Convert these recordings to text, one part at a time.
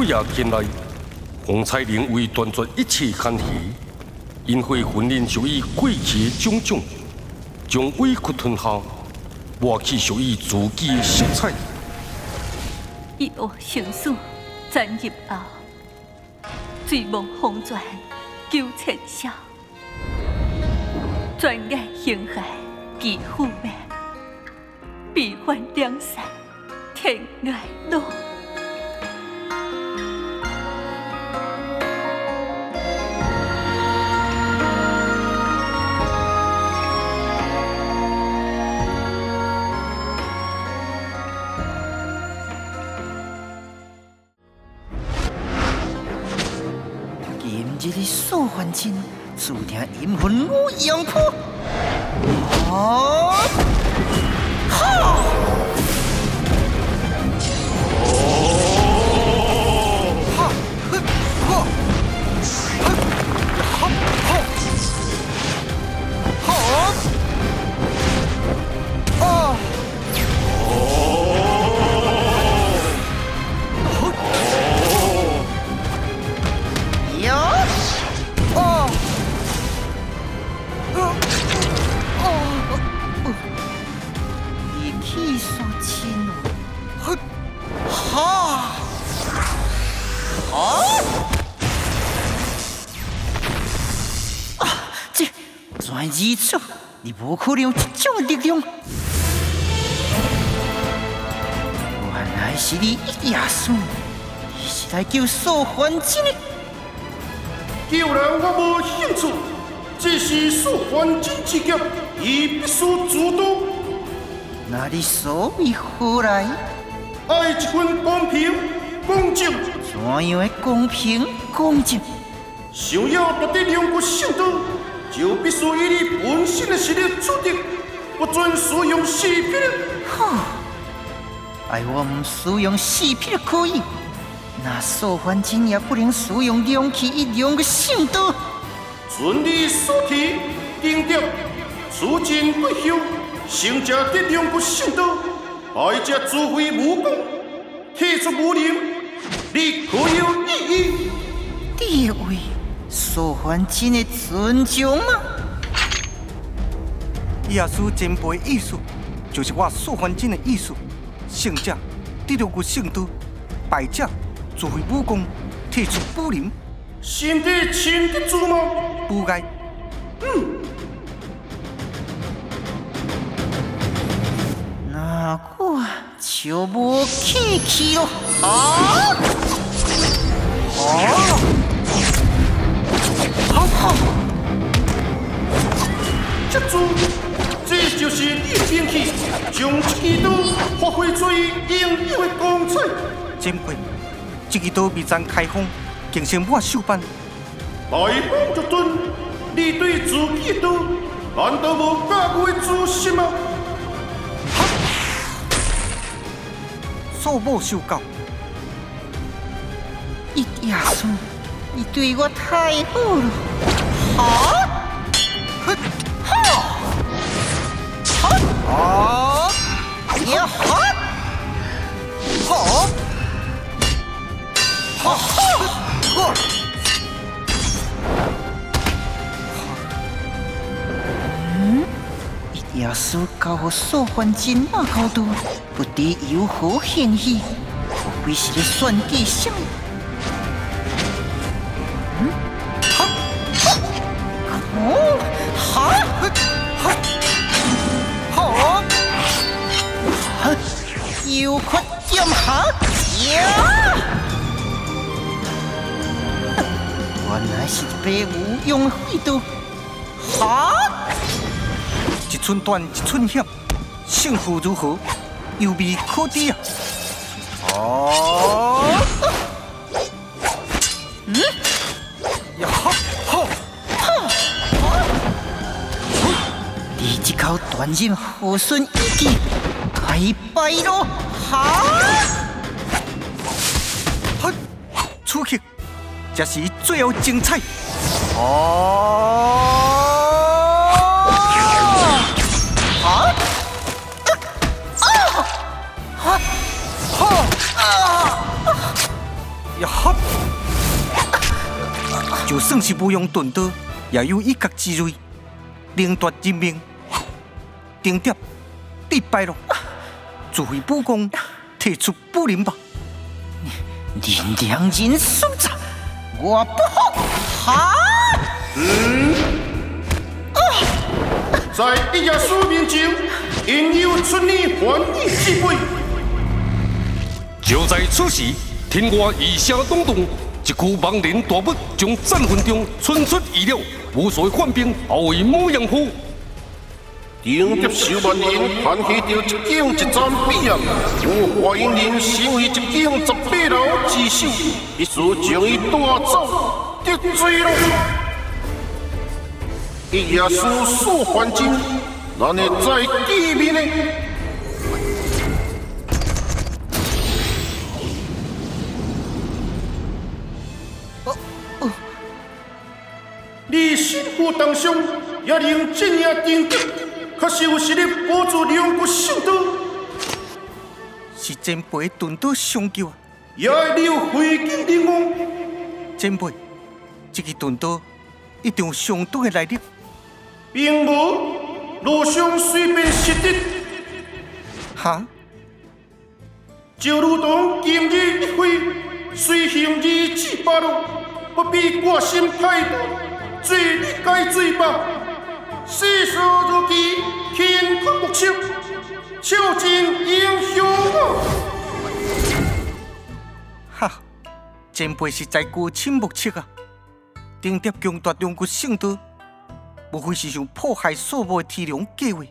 不夜前来，洪彩玲为断绝一切牵系，因会婚姻属于过去的种种，将委屈吞下，抹去属于自己的色彩。一恶成事，斩入后，醉梦风转，救千宵，转眼形骸，几负命，悲欢两散，天涯路。凡尘，注定阴魂无阳破。啊！你不可能有这种力量。原来是你耶稣，你是来救素还真的。救人我无兴趣，这是素还真之劫，伊必须主动。那你所为何来？爱一份公平公正。怎样的公平公正？想要夺得两国圣都。就必须以你本身的实力出战，不准使用死皮。哈！哎，我唔使用死皮可以，那素还真也不能使用两气一两的圣刀。准你所提，定调，出尽不休，胜者得两个圣刀，败者自废武功，退出武林，你可有异议？第一位。素还真的尊重吗？耶稣前辈的意思，就是我素还真的意思。圣者得到我圣都，败者自废武功，退出武林。身体亲得住吗？不该。嗯。那我就无客气了。啊！啊！接住，这就是你的兵器，将这支刀发挥出应有的光彩。前辈，这支刀未曾开封，竟成我手办。来风就顿，你对自己的刀难道无加倍自信吗？素无受教，一亚叔，你对我太好了。好。好，也好，好，好，好，嗯，耶稣教我素还真那高度，不知有何嫌疑？不会是算计什么？哦，好，好。有困剑行呀！原来是被无用废刀，哈！一寸断，一寸险，胜负如何，有未可知啊！哦！这口断刃何损一击？拜拜喽！哈！嘿！出去，这是最后精彩！哦！啊！啊！哈！哈！啊！呀！就算是不用钝刀，也有一角之锐，凌夺人命。丁蝶，你败了，自废武功，退出武林吧。连两人所战，我不服！哈！在一夜书面前，应有出你还你之辈。就在此时，天外异声咚咚，一股亡灵大物从战魂中窜出意料，无数患兵包围模样虎。顶着数万人盘起着一景一战比啊！我华阴人身为一景十八楼之首，必须将伊带走得罪了。一夜书数环境，咱会在见面呢。你辛苦当上，也令这样定格，确实有实力保住两国首都，是前辈钝刀相救啊！也你有回京灵王。前辈，这个钝刀一定有相当的来历。并无路上随便失的，哈？就如同今日一会，随行而至八路，不必挂心太多，罪你该罪吧。世事如棋，乾坤不测，笑尽英雄！哈！前辈实在高深莫测啊！顶碟强夺两国圣都。无非是想破坏所无的天龙计划。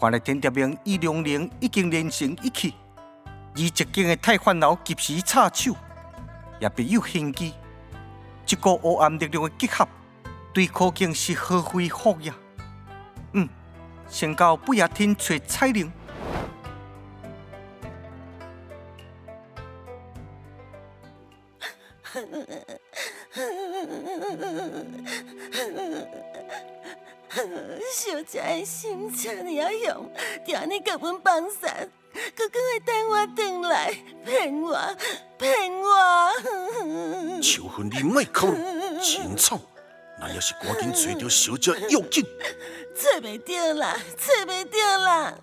看来天蝶明与龙灵已经连成一气，而一经的太烦恼及时插手，也别有玄机。一个黑暗力量的结合，对可敬是何非福呀。嗯，先到不夜天找彩铃。小姐的心这么凶，就安尼甲阮放散，佮佮会等我回来，骗我，骗我。求婚你莫哭，真丑！那要是赶紧找到小姐要紧。找袂到啦，找袂到啦！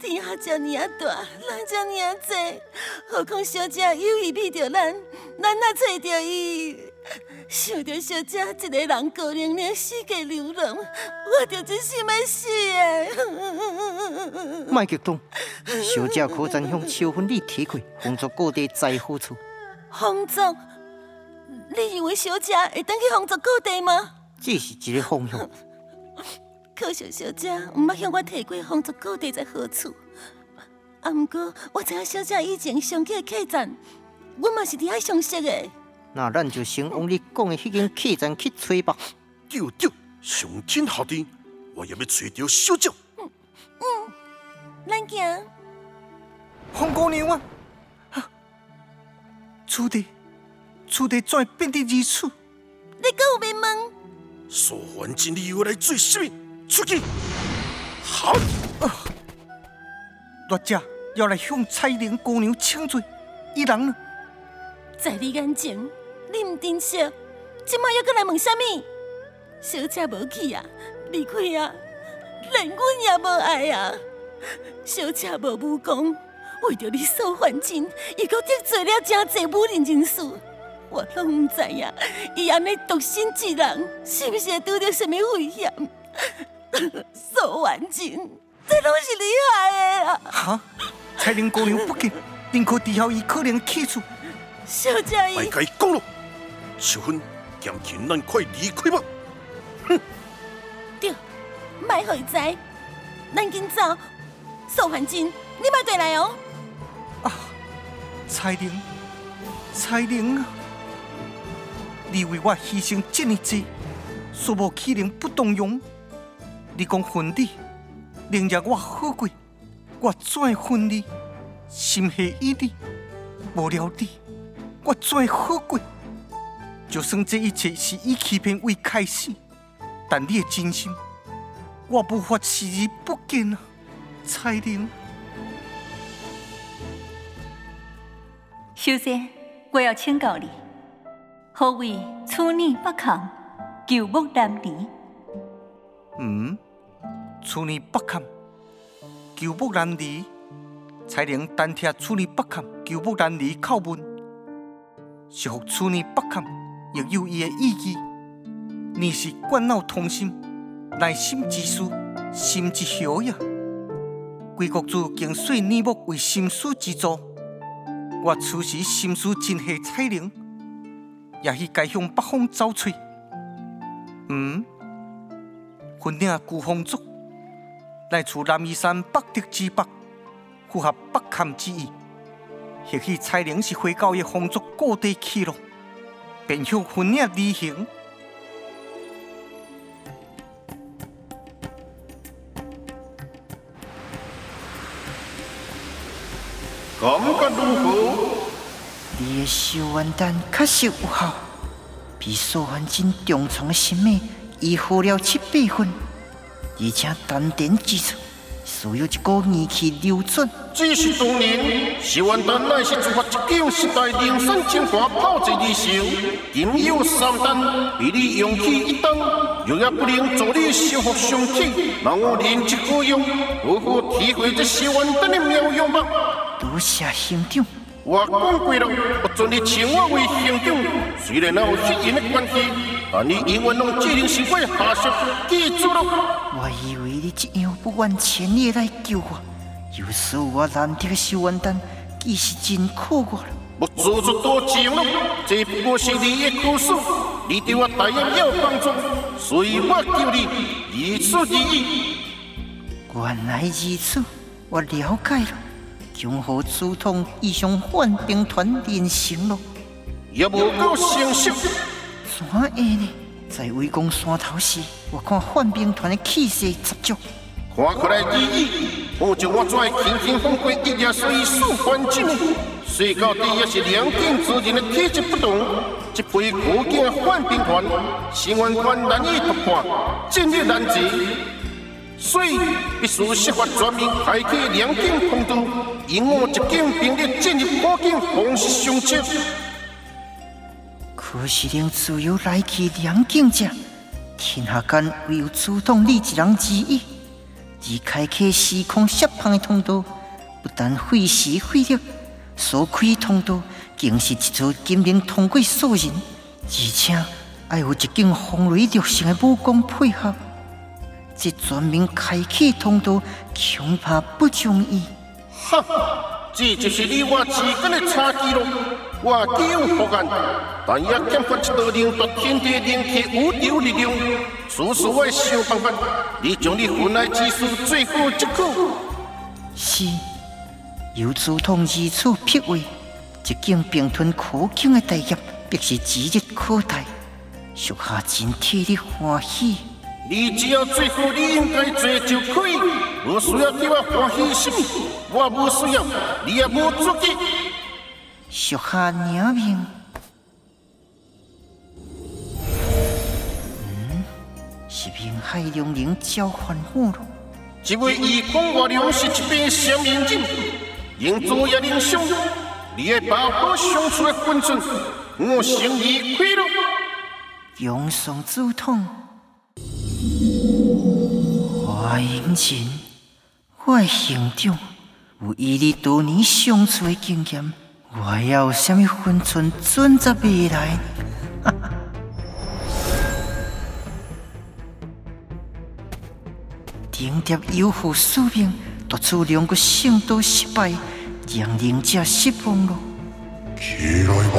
天下这么大，人这么多，何况小姐有意避着咱，咱哪找着伊？想着小姐一个人孤零零四界流浪，我就真心要死的。莫激动，小姐可曾向秋芬你提过工作各地在何处？工作？你以为小姐会当去工作各地吗？这是一个方向。可惜小姐毋捌向我提过工作各地在何处。啊，毋过我知影小姐以前上去的客栈，我嘛是伫遐相识的。那咱就先往你讲的迄间客栈去找吧。对对，上天下地，我也要找到小姐。嗯嗯，咱行。红姑娘啊，此地，此地怎会变得如此？你搁有面问？苏环境你又来做什么？出去！好。弱者要来向彩玲姑娘请罪，伊人呢？在你眼前。你毋珍惜，今麦又搁来问什么？小姐无去啊，离开啊，连阮也无爱啊。小姐无武功，为着你苏环境，伊阁得罪了真侪武林人士。我拢唔知影，伊安尼独身一人，是不是会拄着什么危险？苏环境，这拢是你害的啊！哈，彩玲姑娘不见，宁可知晓伊可能去处。小姐，伊该讲了。小芬，剑琴，咱快离开吧！哼，对，卖回在，咱紧走。苏环境，你莫回来哦。啊，彩玲，彩玲啊，你为我牺牲这么多，说无可能不动容。你讲分你，能让我好过，我怎会分你？心系伊你，无了你，我怎会好过？就算这一切是以欺骗为开始，但你的真心，我无法视而不见啊，彩玲。修仙，我要请教你，何为处女不堪，求木难离？嗯，处女不堪，求木难离。才能单听处女不堪，求木难离叩问，是服处女不堪，亦有伊的意义。你是惯脑通心，内心之事，心之晓也。贵国主经岁女木为心思之助，我此时心思真系彩玲，也是该向北方走出。嗯，分领孤风族，来自南夷山北敌之北，符合北坎之意。或许彩玲是回教的风族故地去了，便向分领旅行。感觉如何？修元丹确实有效，比苏凡金重创的心脉已好了七八分，而且丹田之处需要一股元气流转。只是当年修元丹乃是自发一境时代灵山精华炮制而成，仅有三丹，比你用起一丹，又也不能助你修复伤体，让我练之可用，好好体会这修元丹的妙用吧。多谢兄长，我讲过了，不准你请我为兄长。虽然有血缘的关系，但你永远拢只能是我的下属，记住了。我以为你这样不远千里来救我，有时我难得的修元丹，其实真可我了。我做出多情了，这不过是你的苦事，你对我答应要帮助，所以我救你，如此而已。原来如此，我了解了。江河主统已向换兵团连成了，也无够成熟。怎会呢？在围攻山头时，我看换兵团的气势十足，看过来而已。我将我会轻轻放过一夜随意数环境，说到底也是两军之人的体质不同。这批可见换兵团，新元团难以突破，进入难敌。所以必须设法全面开启两境通道，引我一境兵力进入跨境方式相接。可是令自由来去两境者，天下间唯有主动你一人之一。而开启时空释放的通道，不但费时费力，所开通道更是一座金明通过所人，而且还有一件风雷六成的武功配合。这全面开启通道，恐怕不容易。哈，这就是你我之间的差距了。我既有福眼，但也欠缺一道令夺天地灵气无敌力量。此时我想办法，你将你分来之事最好一可。是，由主统如此辟位，一境并吞可敬的大业，必是指日可待。属下真替你欢喜。你只要做好你应该做就可以，无需要替我欢喜什么，我无需要，你也无足格。属下领命。嗯，是明海龙灵召唤我了。这位义工外良是一位什么人？应做也能上，你的爸爸相处的分寸，我心已亏了。永送主统。华英前，我的兄长有以你多年相处的经验，我要有什么分寸准则未来？顶点有负使命，夺取两个圣都失败，让灵者失望了。起来吧，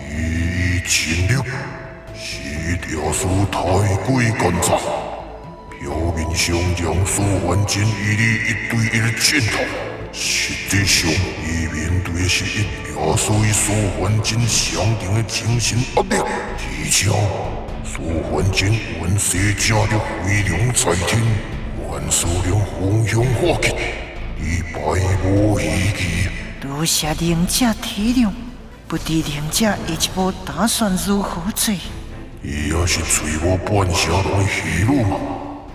你已尽力，是条数太贵干杂。表面上让苏焕金与你一对一的战斗，实际上伊面对的是一亚属于苏焕金相定的精神压力。而且，苏焕金本身家的飞龙在天，万数量风向化气，你百无一疑。多谢灵者体谅，不知灵者下一步打算如何做？伊也是随我半下来戏路嘛。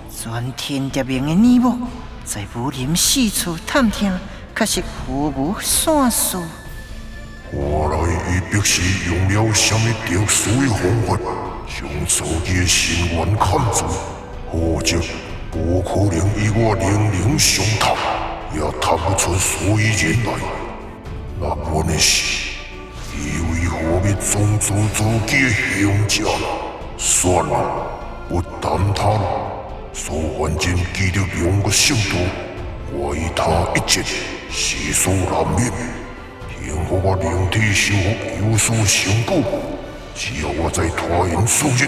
全天地明的耳目，在武林四处探听，却是毫无线索。看来伊必是用了什么特殊的方法，将自己的心愿看住，否则不可能与我零零相谈，也谈不出所以然来。那本的是，伊为何要种族自己的形象？算了，不谈他了。苏焕真记得两个姓徒，我与他一结，誓死难免。幸好我灵体修复有所成果，只要我再拖延数日，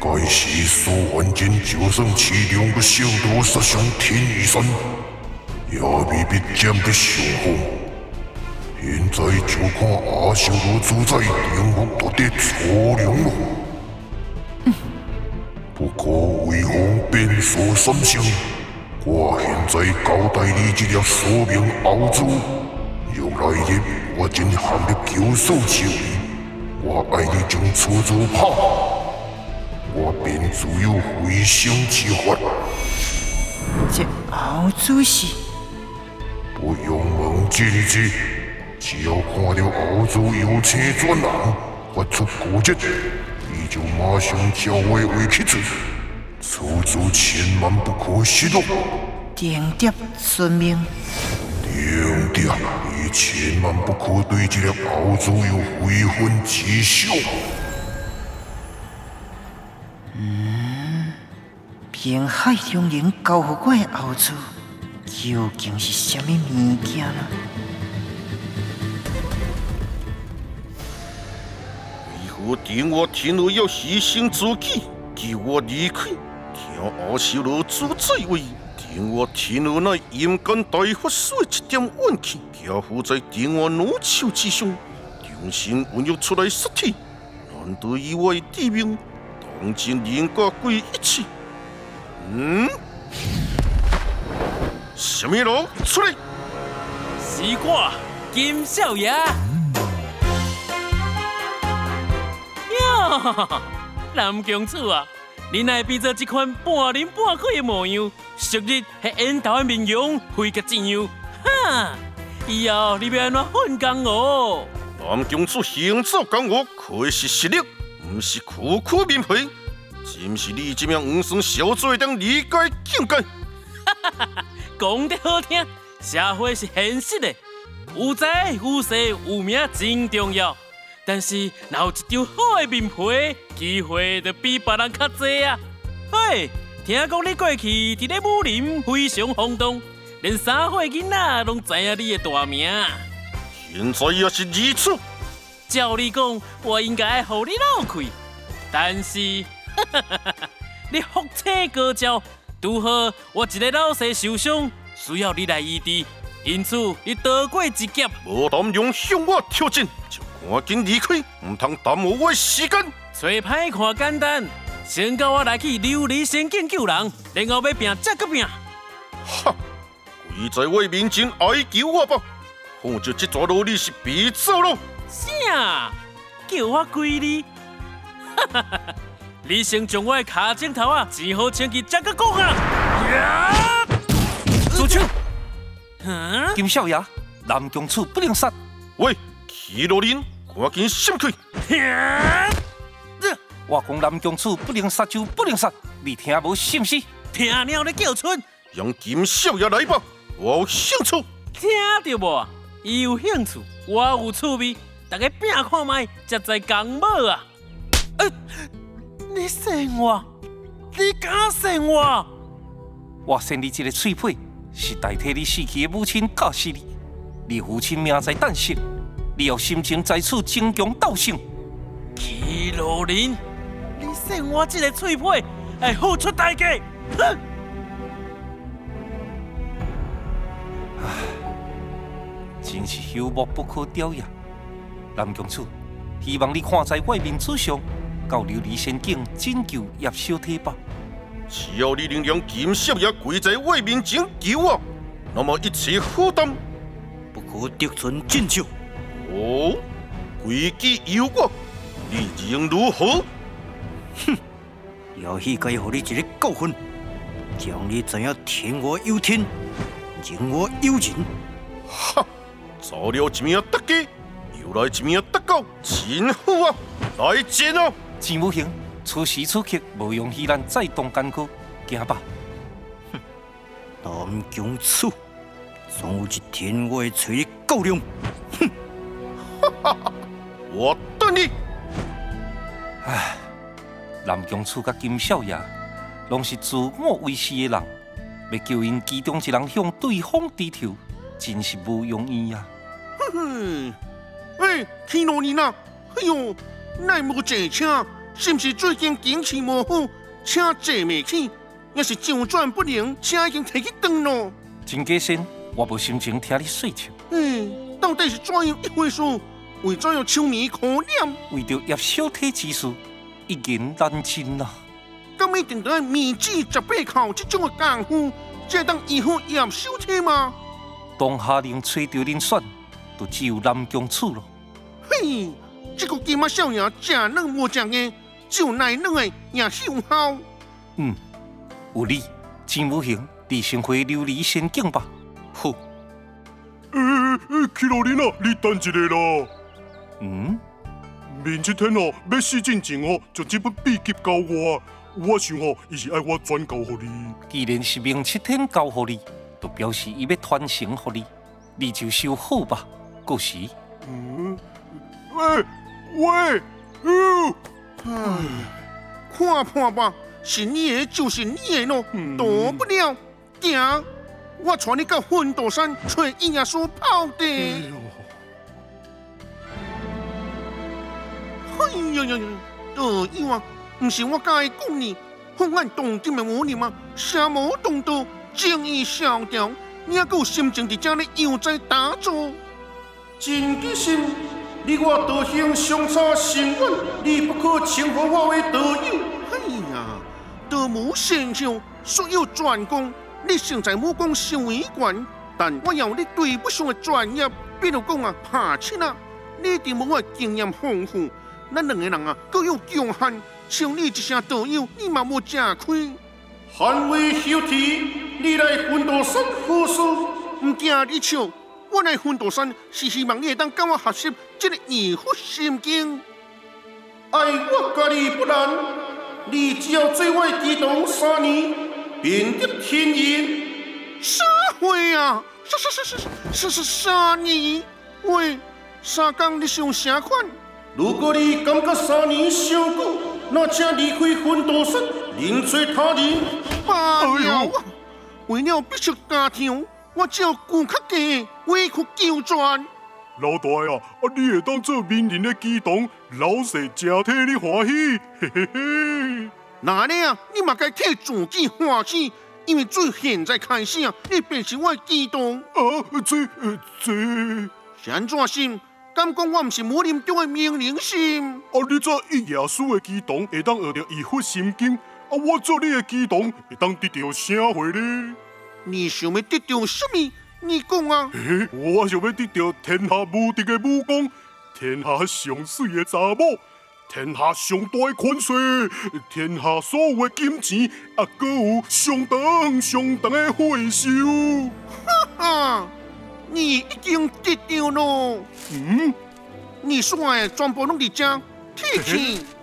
该死苏焕真就算其两个姓徒杀上天一山，也未必占得上风。现在就看阿修罗主宰灵福到底错了？不过为何变数三生，我现在交代你这粒宿命后珠，若来日我真陷入救赎之危，我爱你将出租拍，我便自有回生之法。这后主是不用问真迹，只要看到后珠有车转人，发出古迹，就马上叫我回去做。出租千万不可失落，定蝶遵命。定蝶，你千万不可对这粒后珠有悔恨之想。滨海中人交予我的后珠，究竟是什么物件呢？为何定我天儿要牺牲自己，给我离开？听阿修罗主宰位，定我天儿乃阴间大法师一点怨气，夹附在定我怒手之上，重新孕育出来实体，难得以我的地命，当今人甲鬼一起。嗯？什么人出来？是我金少爷。哟，南公主啊，你乃变做这款半人半鬼的模样，昔日迄烟头的面容，非甲怎样？哈！以后你要安怎混江湖？南公主行走江湖，可是实力，不是苦苦面皮。真是你这名黄山小嘴当理解境界。哈哈哈！讲得好听，社会是现实的，有财有势有名真重要。但是，若有一张好的面皮，机会就比别人较济啊。嘿，听讲你过去伫咧武林非常轰动，连三岁囡仔拢知影你的大名。现在也是如此。照你讲，我应该互你老开，但是。你福车高照，拄好我一个老师受伤，需要你来医治，因此你躲过一劫。无胆勇向我挑战，就赶紧离开，唔通耽误我时间。找歹看简单，先教我来去琉璃仙境救人，然后要拼再个拼。哈！跪在我面前哀求我吧，否则这撮萝莉是别走了。啥？叫我跪你？哈哈哈哈！你先将我的卡镜头啊，只好请去这个讲啊！主君，金少爷，南宫处不能杀。喂，奇罗林，赶紧闪开！我讲南宫处不能杀就不能杀，你听无是不是？听了你叫春，用金少爷来吧，我有兴趣。听到无？伊有兴趣，我有趣味，大家拼看卖，才在讲某啊！哎。你信我，你敢信我？我信你这个脆皮，是代替你死去的母亲教死你。你父亲明在旦夕，你要心情在此争强斗胜。祁罗林，你说我这个脆皮，会付出代价。哼！唉，真是朽木不可雕也。南宫处，希望你看在外面之上。到琉璃仙境拯救叶小铁吧！只要你能让金少爷跪在我面前救我，那么一切负担不可得寸进尺。哦，规矩由我，你应如何？哼，也许该给你一个教训，将你怎样天我有天，人我有人。哈，做了一名特技，又来一名特高，真好啊！来战啊！钱武行，此时此刻无容许咱再动干戈，行吧。哼南疆此，总有一天我会找你较量。我等你。唉，南宫楚甲金少爷，拢是自我为师的人，要叫因其中一人向对方低头，真是不容易啊！哼哼，喂，天罗你呐，哎呦，奈无坐车，是毋是最近景气无好，车坐未起，也是上转不灵，车已经提去转咯。真假先，我无心情听你说笑。哎，到底是怎样一回事？为怎样愁眉苦脸？为着叶小体之事，一言难尽啊！咁一定要面子十八口这种嘅功夫，才当医好叶小体吗？当下令吹着恁选，就只有南宫楚咯。嘿，这个金马少爷真嫩无正嘅，只有奶嫩嘅也有效。嗯，有理。钱无行，你先回琉璃仙境吧。好。诶诶，去罗林啊，你等一下啦。嗯，明七天哦，要死之前哦，就这本秘笈交我。我想哦，伊是爱我转交给你。既然是明七天交给你，就表示伊要传承给你，你就收好吧。故事。嗯，喂喂，嗯，唉，看看吧，是你的就是你的咯，躲不了。行，我带你到奋斗山找阴阳师泡的。哎呀呀呀！得意啊，不是我该讲你，昏暗动静的无念吗？邪魔动道，正义萧条，你还有心情伫这里悠哉打坐？真吉心，你我道行相差甚远，你不可称呼我为道友。哎呀，道无神像，术有专攻，你现在武功尚未完，但我要你对不上的专业，比如讲啊，拍七啊，你一定无我经验丰富。咱两个人啊，各有强悍，像你一声道友，你嘛无吃亏。汉为休提，你来奋斗山何事？唔惊你笑，我来奋斗山是希望你会当跟我学习这个易佛心经。爱我家己不难，你只要做我机动三年，便得天人。啥话啊？啥啥啥啥啥啥三年？喂，三公你想啥款？如果你感觉三年尚久，那请离开奋斗室，另找他人。罢了，为了必须家庭，我只要顾客家委屈求全。老大啊，啊你会当做名人的激动，老细真替你欢喜，嘿嘿嘿。那呢啊，你嘛该替自己欢喜，因为从现在开始啊，你便是我的激动。啊，这这，安怎心？敢讲我毋是武林中的名人心？啊！你做一耶稣的激动，会当学到义父心经；啊，我做你的激动，会当得到啥货呢？你想要得到什么？你讲啊！嘿，我想要得到天下无敌的武功，天下上水的查某，天下上大的款税，天下所有的金钱，啊，搁有上长上长的会寿。哈哈！你已经得到了。嗯，你说的全部拢伫这，天气。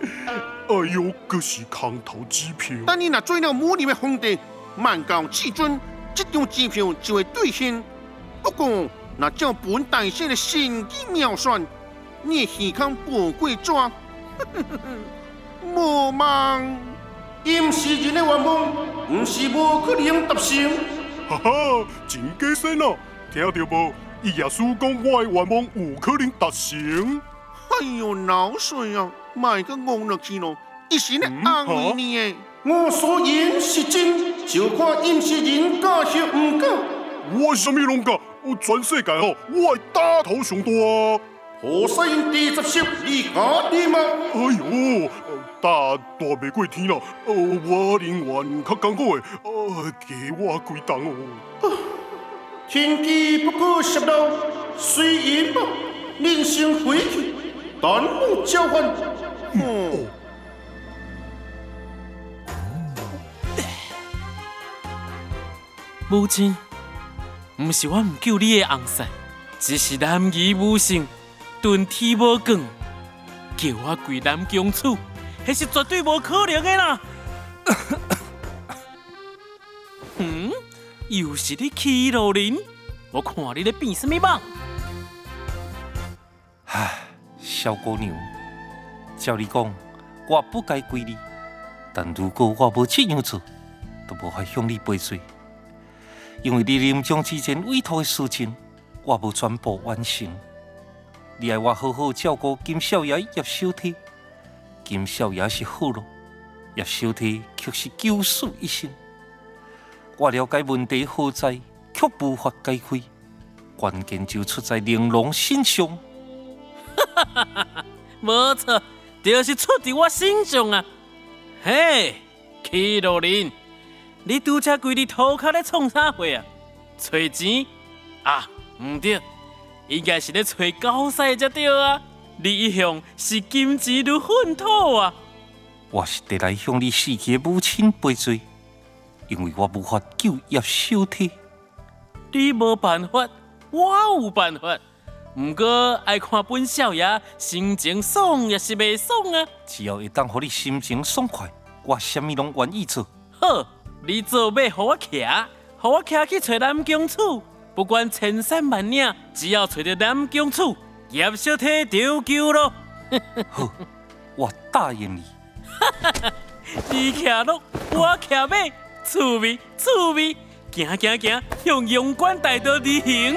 哎呦，这是空头支票。等你若做了武林的皇帝，万教至尊，这张支票就会兑现。不过，那照本大仙的神机妙算，你的耳康不贵抓，无望。因世人的愿望，不是无可能达成。哈哈，真假神啊！听到无？伊耶稣讲我的愿望有可能达成。哎呦，老水啊，卖个憨落去咯！一时咧安慰你诶，我所言是真，就看因是人假是唔假。我什么拢假？我全世界吼，我大头上大。何西因第十式，你假的吗？哎呦，大大未过天啦！我人缘较艰苦诶，呃，加我几档哦。天机不可泄露，虽然吧，人生回去，但不交换。嗯。母亲，不是我唔救你的红婿，只是男儿无性，顿天无光，叫我跪南宫处，迄是绝对无可能的啦。又是你欺路人，我看你咧变什么梦？唉，小姑娘，照你讲，我不该归你，但如果我无这样做，都无法向你赔罪，因为你临终之前委托的事情，我无全部完成。你爱我好好照顾金少爷叶小天，金少爷是好了，叶小天却是九死一生。我了解问题何在，却无法解开，关键就出在玲珑身上。哈哈哈哈无错，就是出在我身上啊！嘿，祁路人，你拄则规日涂骹咧创啥货啊？找钱啊？毋对，应该是咧找狗屎才对啊！你一向是金钱如粪土啊！我是得来向你死去的母亲赔罪，因为我无法救叶小天。你无办法，我有办法。毋过爱看本少爷心情爽也是袂爽啊！只要会当互你心情爽快，我啥物拢愿意做。好，你做马，互我骑，互我骑去找南宫楚，不管千山万岭，只要找到南宫楚，叶小天就救咯。好，我答应你。你骑鹿，我骑马，趣味趣味，行行行，向阳关大道而行。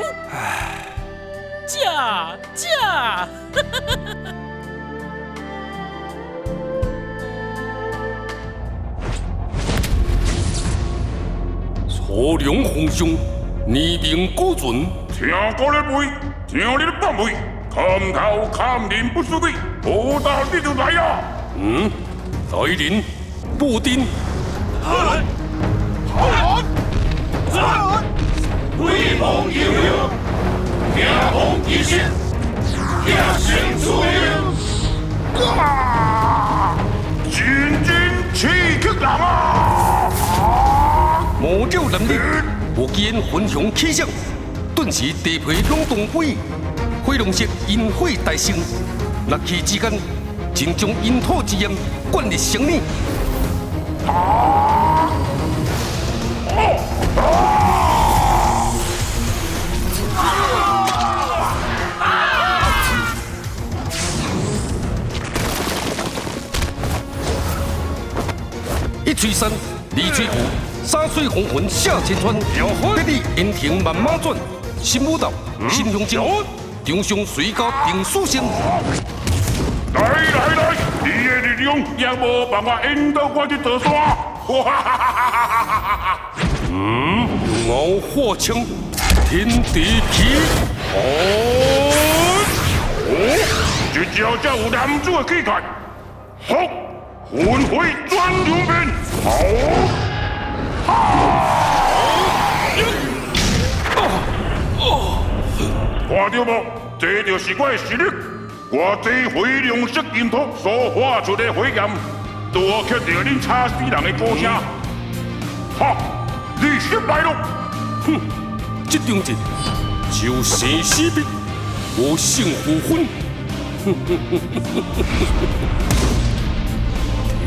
驾驾！楚梁皇上，年名古存，听过咧未？听你的放未？看头看脸不输你，不打你就来啊！嗯，来人，布丁。好人，好人，好人，威风悠悠，迎风急先，迎声出应。啊！真真刺激人啊！魔教能力，无见分享气象，顿时地皮涌动飞，火龙色因火大盛，热气之间，竟将阴土之焰灌入肠内。啊！一吹山，二吹鼓，三水红魂下千川，得力烟亭慢慢转，新舞蹈，新香精，张上水高定书生。来来来，你的力量也无办法引导我去坐山。哈哈哈哈哈哈！嗯，傲火枪，天地起，哦，哦，一招才有男子的气概。好，魂飞转流面，好，看到无？这就是我的实力。我这回龙色金土所发出的火焰，多吸着恁差死人的歌声。哈，你失败了！哼，这张人就生死别，无性无分。哼哼哼哼哼哼哼！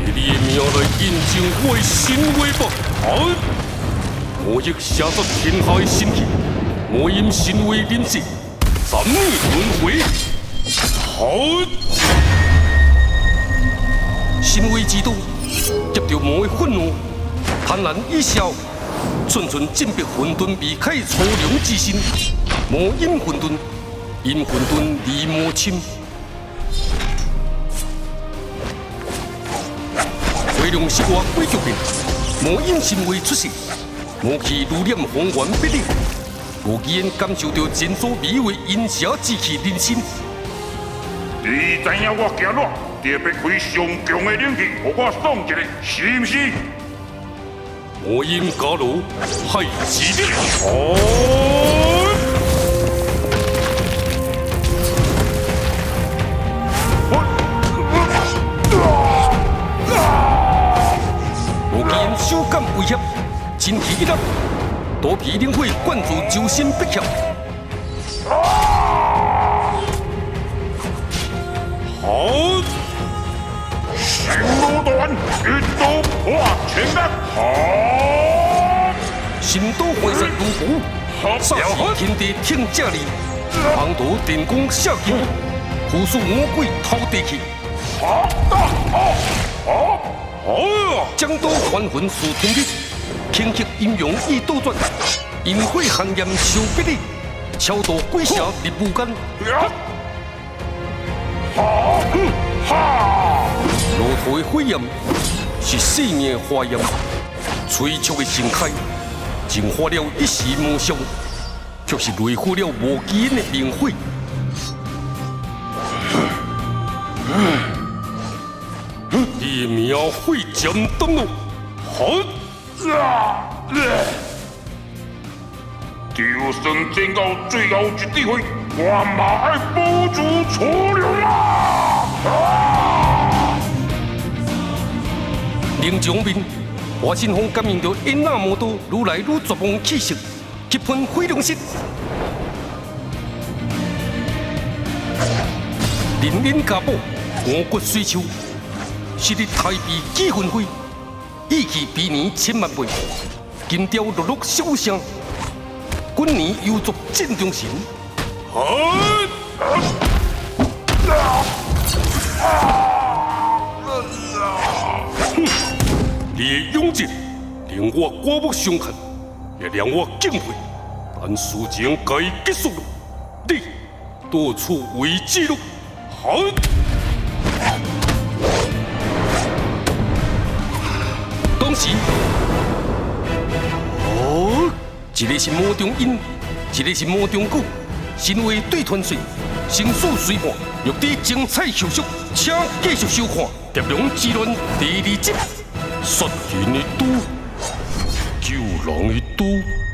你的命来验证我的神威吧！好，我以杀出天下的神气，满神威，震慑三界轮回。好，神威之都，接受魔的愤怒，贪婪一笑。寸寸进逼混沌，避开粗良之心，魔音混沌，因混沌离魔亲。回龙是我鬼脚病，魔音神威出世，魔气如念宏远必定，无机言感受到前所未有的阴邪之气人心。你知影我行路，特别开上强的冷气，给我送一下，是毋是？魔音伽罗，太极拳。我，我，啊！啊！啊！我见感威胁，真奇了，肚皮灵会灌注周身不强。好。逼强。一刀破千刀，好！新都会神如虎，煞是天地听正理，旁途电光射击，虎属魔鬼偷地去。好，好，好，好！将刀还魂数天地，轻克阴阳易倒转，阴火寒烟受逼力，超度鬼邪入无间。好，好！骆驼的火焰是生命的花焰，催促的盛开，净化了一时梦想，却是雷火了无基因的明火。一秒会将灯笼，好！就算战到最后一滴血，我嘛爱保住初衷啊！灵将面，华信峰感应到因那魔道愈来愈绝望气息，急喷火龙石，人人家宝，五骨虽秋，昔日太币几分灰，意气比年千万倍，金雕落落小声，今年又作正中神，你的勇劲令我刮目相看，也令我敬佩。但事情该结束了，你到处为之了。好，当时，哦，一个是魔中阴，一个是魔中谷，身为对团水，生死随伴，欲知精彩后续，请继续收看《蝶龙之轮》第二集。杀人的刀，救人的刀。